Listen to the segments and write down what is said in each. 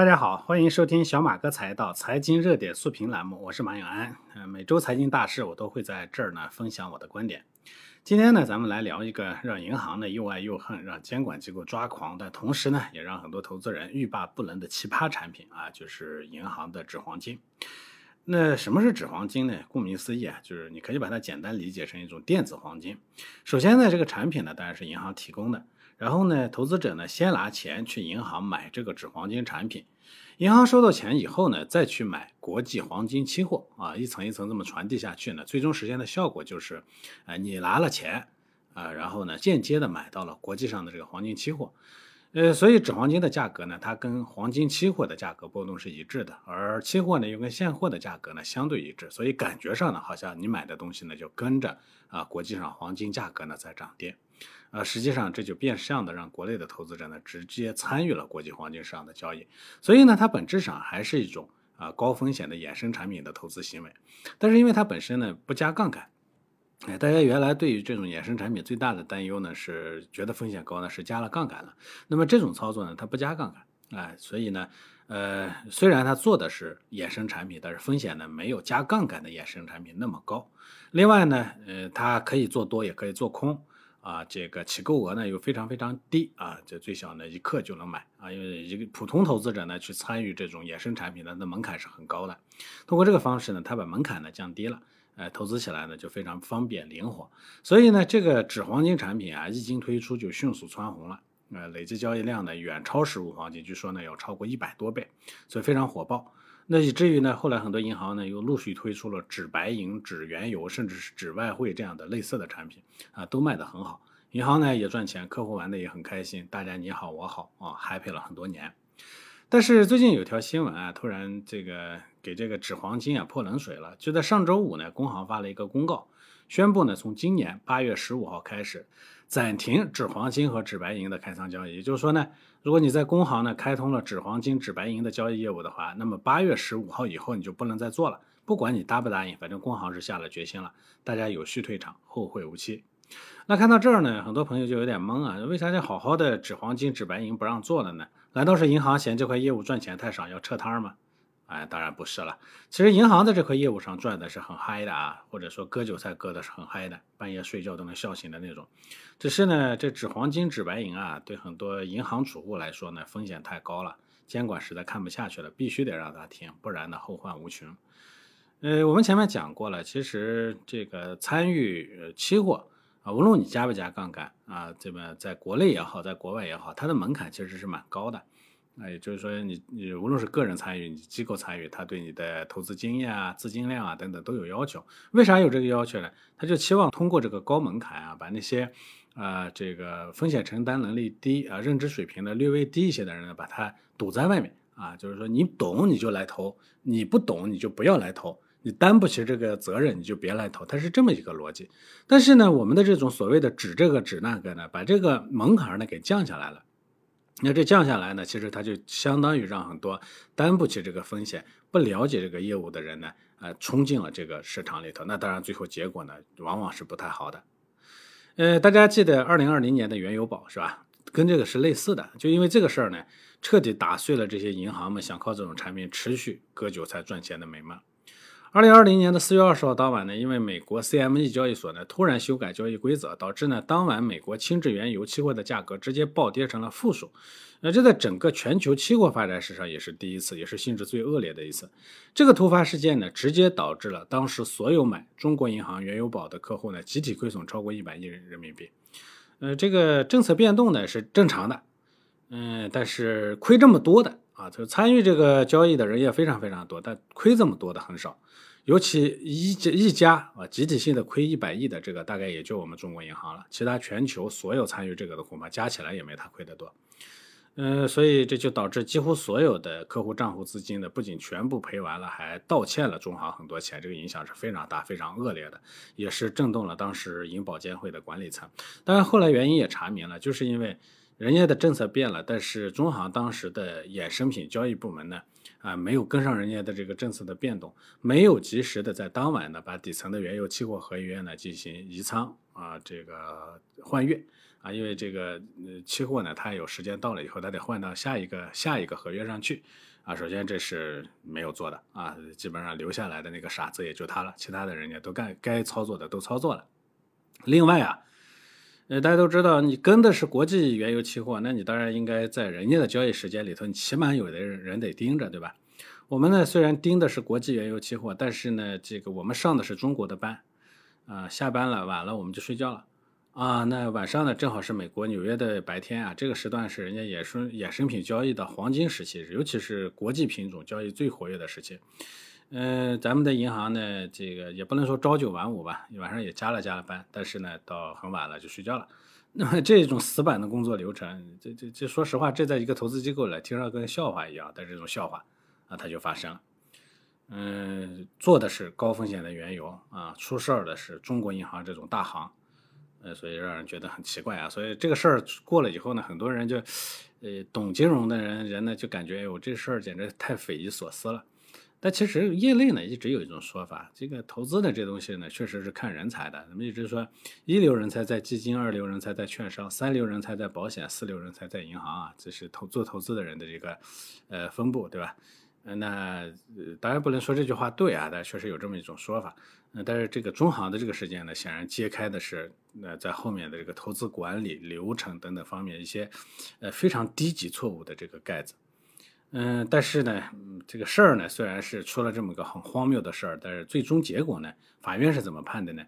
大家好，欢迎收听小马哥财道财经热点速评栏目，我是马永安。呃，每周财经大事我都会在这儿呢分享我的观点。今天呢，咱们来聊一个让银行呢又爱又恨，让监管机构抓狂，但同时呢，也让很多投资人欲罢不能的奇葩产品啊，就是银行的纸黄金。那什么是纸黄金呢？顾名思义啊，就是你可以把它简单理解成一种电子黄金。首先呢，这个产品呢当然是银行提供的。然后呢，投资者呢先拿钱去银行买这个纸黄金产品，银行收到钱以后呢，再去买国际黄金期货啊，一层一层这么传递下去呢，最终实现的效果就是，呃，你拿了钱啊，然后呢间接的买到了国际上的这个黄金期货，呃，所以纸黄金的价格呢，它跟黄金期货的价格波动是一致的，而期货呢又跟现货的价格呢相对一致，所以感觉上呢，好像你买的东西呢就跟着啊国际上黄金价格呢在涨跌。呃，实际上这就变相的让国内的投资者呢直接参与了国际黄金市场的交易，所以呢，它本质上还是一种啊高风险的衍生产品的投资行为。但是因为它本身呢不加杠杆，哎，大家原来对于这种衍生产品最大的担忧呢是觉得风险高呢是加了杠杆了。那么这种操作呢它不加杠杆，哎，所以呢，呃，虽然它做的是衍生产品，但是风险呢没有加杠杆的衍生产品那么高。另外呢，呃，它可以做多也可以做空。啊，这个起购额呢又非常非常低啊，这最小呢一克就能买啊，因为一个普通投资者呢去参与这种衍生产品呢，那门槛是很高的。通过这个方式呢，他把门槛呢降低了，呃，投资起来呢就非常方便灵活。所以呢，这个纸黄金产品啊，一经推出就迅速蹿红了，呃，累计交易量呢远超实物黄金，据说呢要超过一百多倍，所以非常火爆。那以至于呢，后来很多银行呢又陆续推出了纸白银、纸原油，甚至是纸外汇这样的类似的产品啊，都卖得很好。银行呢也赚钱，客户玩的也很开心，大家你好我好啊，happy 了很多年。但是最近有条新闻啊，突然这个给这个纸黄金啊泼冷水了。就在上周五呢，工行发了一个公告，宣布呢从今年八月十五号开始暂停纸黄金和纸白银的开仓交易。也就是说呢。如果你在工行呢开通了纸黄金、纸白银的交易业务的话，那么八月十五号以后你就不能再做了。不管你答不答应，反正工行是下了决心了，大家有序退场，后会无期。那看到这儿呢，很多朋友就有点懵啊，为啥这好好的纸黄金、纸白银不让做了呢？难道是银行嫌这块业务赚钱太少要撤摊吗？哎，当然不是了。其实银行在这块业务上赚的是很嗨的啊，或者说割韭菜割的是很嗨的，半夜睡觉都能笑醒的那种。只是呢，这纸黄金、纸白银啊，对很多银行储户来说呢，风险太高了，监管实在看不下去了，必须得让它停，不然呢，后患无穷。呃，我们前面讲过了，其实这个参与期货啊，无论你加不加杠杆啊，这么在国内也好，在国外也好，它的门槛其实是蛮高的。那也就是说，你你无论是个人参与，你机构参与，他对你的投资经验啊、资金量啊等等都有要求。为啥有这个要求呢？他就期望通过这个高门槛啊，把那些啊这个风险承担能力低啊、认知水平呢略微低一些的人呢，把他堵在外面啊。就是说，你懂你就来投，你不懂你就不要来投，你担不起这个责任你就别来投，它是这么一个逻辑。但是呢，我们的这种所谓的指这个指那个呢，把这个门槛呢给降下来了。那这降下来呢，其实它就相当于让很多担不起这个风险、不了解这个业务的人呢，呃，冲进了这个市场里头。那当然，最后结果呢，往往是不太好的。呃，大家记得二零二零年的原油宝是吧？跟这个是类似的。就因为这个事儿呢，彻底打碎了这些银行们想靠这种产品持续割韭菜赚钱的美梦。二零二零年的四月二十号当晚呢，因为美国 CME 交易所呢突然修改交易规则，导致呢当晚美国轻质原油期货的价格直接暴跌成了负数。那这在整个全球期货发展史上也是第一次，也是性质最恶劣的一次。这个突发事件呢，直接导致了当时所有买中国银行原油宝的客户呢集体亏损超过一百亿人人民币。呃，这个政策变动呢是正常的，嗯，但是亏这么多的。啊，就参与这个交易的人也非常非常多，但亏这么多的很少，尤其一一家啊，集体性的亏一百亿的这个大概也就我们中国银行了，其他全球所有参与这个的恐怕加起来也没他亏得多。嗯，所以这就导致几乎所有的客户账户资金呢，不仅全部赔完了，还倒欠了中行很多钱，这个影响是非常大、非常恶劣的，也是震动了当时银保监会的管理层。当然后来原因也查明了，就是因为。人家的政策变了，但是中行当时的衍生品交易部门呢，啊，没有跟上人家的这个政策的变动，没有及时的在当晚呢把底层的原油期货合约呢进行移仓啊，这个换月啊，因为这个呃期货呢，它有时间到了以后，它得换到下一个下一个合约上去啊。首先这是没有做的啊，基本上留下来的那个傻子也就他了，其他的人家都干该操作的都操作了。另外啊，呃大家都知道，你跟的是国际原油期货，那你当然应该在人家的交易时间里头，你起码有的人人得盯着，对吧？我们呢虽然盯的是国际原油期货，但是呢，这个我们上的是中国的班啊，下班了晚了我们就睡觉了。啊，那晚上呢，正好是美国纽约的白天啊，这个时段是人家衍生衍生品交易的黄金时期，尤其是国际品种交易最活跃的时期。嗯，咱们的银行呢，这个也不能说朝九晚五吧，晚上也加了加了班，但是呢，到很晚了就睡觉了。那么这种死板的工作流程，这这这，说实话，这在一个投资机构来听上跟笑话一样，但这种笑话啊，它就发生了。嗯，做的是高风险的原油啊，出事儿的是中国银行这种大行。呃，所以让人觉得很奇怪啊。所以这个事儿过了以后呢，很多人就，呃，懂金融的人人呢就感觉，哎呦，这事儿简直太匪夷所思了。但其实业内呢一直有一种说法，这个投资的这东西呢确实是看人才的。咱们一直说，一流人才在基金，二流人才在券商，三流人才在保险，四流人才在银行啊。这是投做投资的人的这个呃分布，对吧？那当然不能说这句话对啊，但确实有这么一种说法。那但是这个中行的这个事件呢，显然揭开的是那在后面的这个投资管理流程等等方面一些呃非常低级错误的这个盖子。嗯，但是呢，这个事儿呢虽然是出了这么个很荒谬的事儿，但是最终结果呢，法院是怎么判的呢？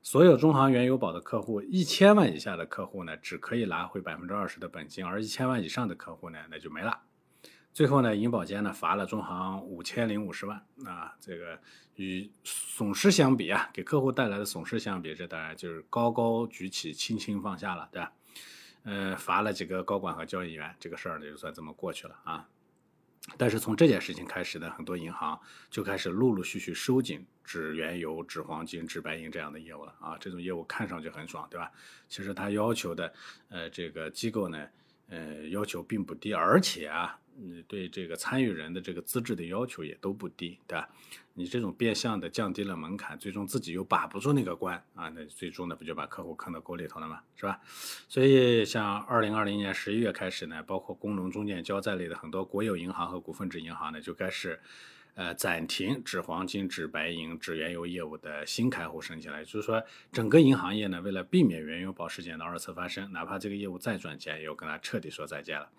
所有中行原油宝的客户，一千万以下的客户呢，只可以拿回百分之二十的本金，而一千万以上的客户呢，那就没了。最后呢，银保监呢罚了中行五千零五十万啊，这个与损失相比啊，给客户带来的损失相比，这当然就是高高举起，轻轻放下了，对吧？呃，罚了几个高管和交易员，这个事儿呢就算这么过去了啊。但是从这件事情开始呢，很多银行就开始陆陆续续收紧纸原油、纸黄金、纸白银这样的业务了啊。这种业务看上去很爽，对吧？其实它要求的呃这个机构呢，呃要求并不低，而且啊。你对这个参与人的这个资质的要求也都不低，对吧？你这种变相的降低了门槛，最终自己又把不住那个关啊，那最终呢不就把客户坑到沟里头了吗？是吧？所以像二零二零年十一月开始呢，包括工农中建交在内的很多国有银行和股份制银行呢，就开始呃暂停纸黄金、纸白银、纸原油业务的新开户申请了。就是说，整个银行业呢，为了避免原油宝事件的二次发生，哪怕这个业务再赚钱，也要跟它彻底说再见了。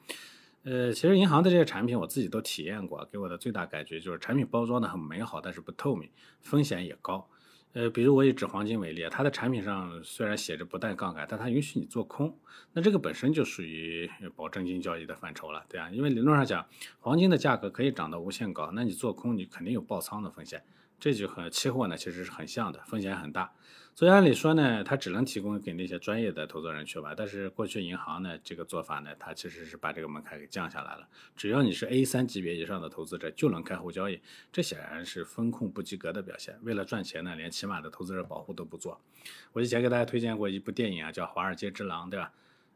呃，其实银行的这些产品我自己都体验过，给我的最大感觉就是产品包装的很美好，但是不透明，风险也高。呃，比如我以纸黄金为例，它的产品上虽然写着不带杠杆，但它允许你做空，那这个本身就属于保证金交易的范畴了，对啊，因为理论上讲，黄金的价格可以涨到无限高，那你做空你肯定有爆仓的风险，这就和期货呢其实是很像的，风险很大。所以按理说呢，它只能提供给那些专业的投资人去吧。但是过去银行呢，这个做法呢，它其实是把这个门槛给降下来了。只要你是 A 三级别以上的投资者，就能开户交易。这显然是风控不及格的表现。为了赚钱呢，连起码的投资者保护都不做。我以前给大家推荐过一部电影啊，叫《华尔街之狼》，对吧？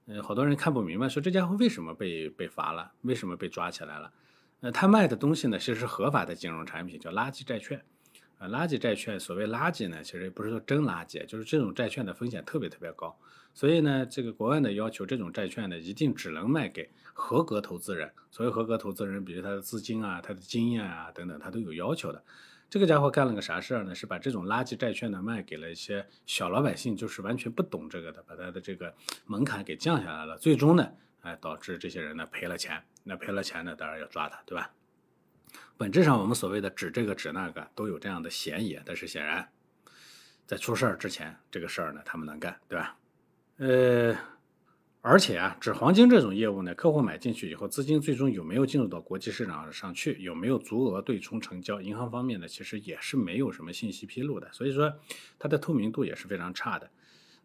嗯，好多人看不明白，说这家伙为什么被被罚了，为什么被抓起来了？呃，他卖的东西呢，其实是合法的金融产品，叫垃圾债券。垃圾债券，所谓垃圾呢，其实也不是说真垃圾，就是这种债券的风险特别特别高，所以呢，这个国外的要求，这种债券呢，一定只能卖给合格投资人。所谓合格投资人，比如他的资金啊、他的经验啊等等，他都有要求的。这个家伙干了个啥事儿呢？是把这种垃圾债券呢卖给了一些小老百姓，就是完全不懂这个的，把他的这个门槛给降下来了。最终呢，哎，导致这些人呢赔了钱。那赔了钱呢，当然要抓他，对吧？本质上，我们所谓的指这个指那个都有这样的嫌疑，但是显然，在出事儿之前，这个事儿呢，他们能干，对吧？呃，而且啊，纸黄金这种业务呢，客户买进去以后，资金最终有没有进入到国际市场上去，有没有足额对冲成交，银行方面呢，其实也是没有什么信息披露的，所以说它的透明度也是非常差的。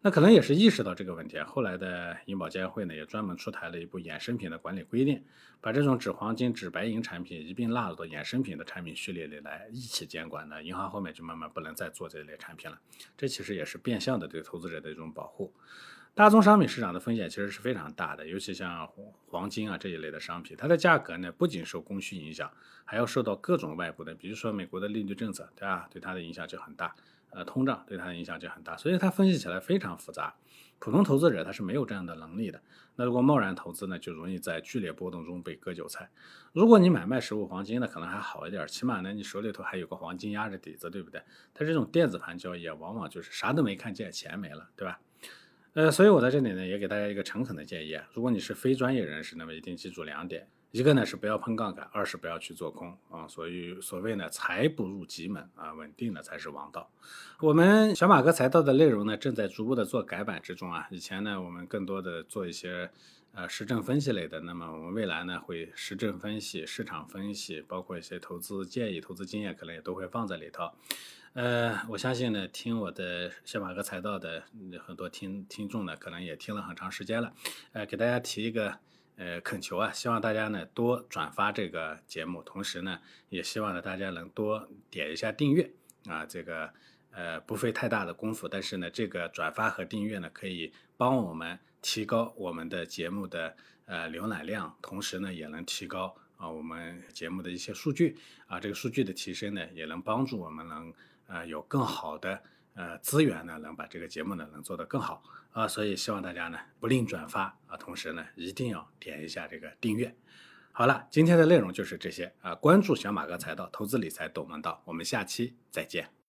那可能也是意识到这个问题啊，后来的银保监会呢也专门出台了一部衍生品的管理规定，把这种纸黄金、纸白银产品一并纳入到衍生品的产品序列里来一起监管呢。银行后面就慢慢不能再做这类产品了。这其实也是变相的对投资者的一种保护。大宗商品市场的风险其实是非常大的，尤其像黄金啊这一类的商品，它的价格呢不仅受供需影响，还要受到各种外部的，比如说美国的利率政策，对吧？对它的影响就很大。呃通胀对它的影响就很大，所以它分析起来非常复杂。普通投资者他是没有这样的能力的。那如果贸然投资呢，就容易在剧烈波动中被割韭菜。如果你买卖实物黄金呢，可能还好一点，起码呢你手里头还有个黄金压着底子，对不对？它这种电子盘交易啊，往往就是啥都没看见，钱没了，对吧？呃，所以我在这里呢也给大家一个诚恳的建议啊，如果你是非专业人士，那么一定记住两点。一个呢是不要碰杠杆，二是不要去做空啊。所以所谓呢财不入急门啊，稳定的才是王道。我们小马哥财道的内容呢正在逐步的做改版之中啊。以前呢我们更多的做一些呃实证分析类的，那么我们未来呢会实证分析、市场分析，包括一些投资建议、投资经验，可能也都会放在里头。呃，我相信呢听我的小马哥财道的很多听听众呢，可能也听了很长时间了。呃，给大家提一个。呃，恳求啊，希望大家呢多转发这个节目，同时呢，也希望呢大家能多点一下订阅啊，这个呃不费太大的功夫，但是呢，这个转发和订阅呢可以帮我们提高我们的节目的呃浏览量，同时呢也能提高啊我们节目的一些数据啊，这个数据的提升呢也能帮助我们能呃有更好的。呃，资源呢，能把这个节目呢，能做得更好啊，所以希望大家呢不吝转发啊，同时呢一定要点一下这个订阅。好了，今天的内容就是这些啊，关注小马哥财道，投资理财懂门道，我们下期再见。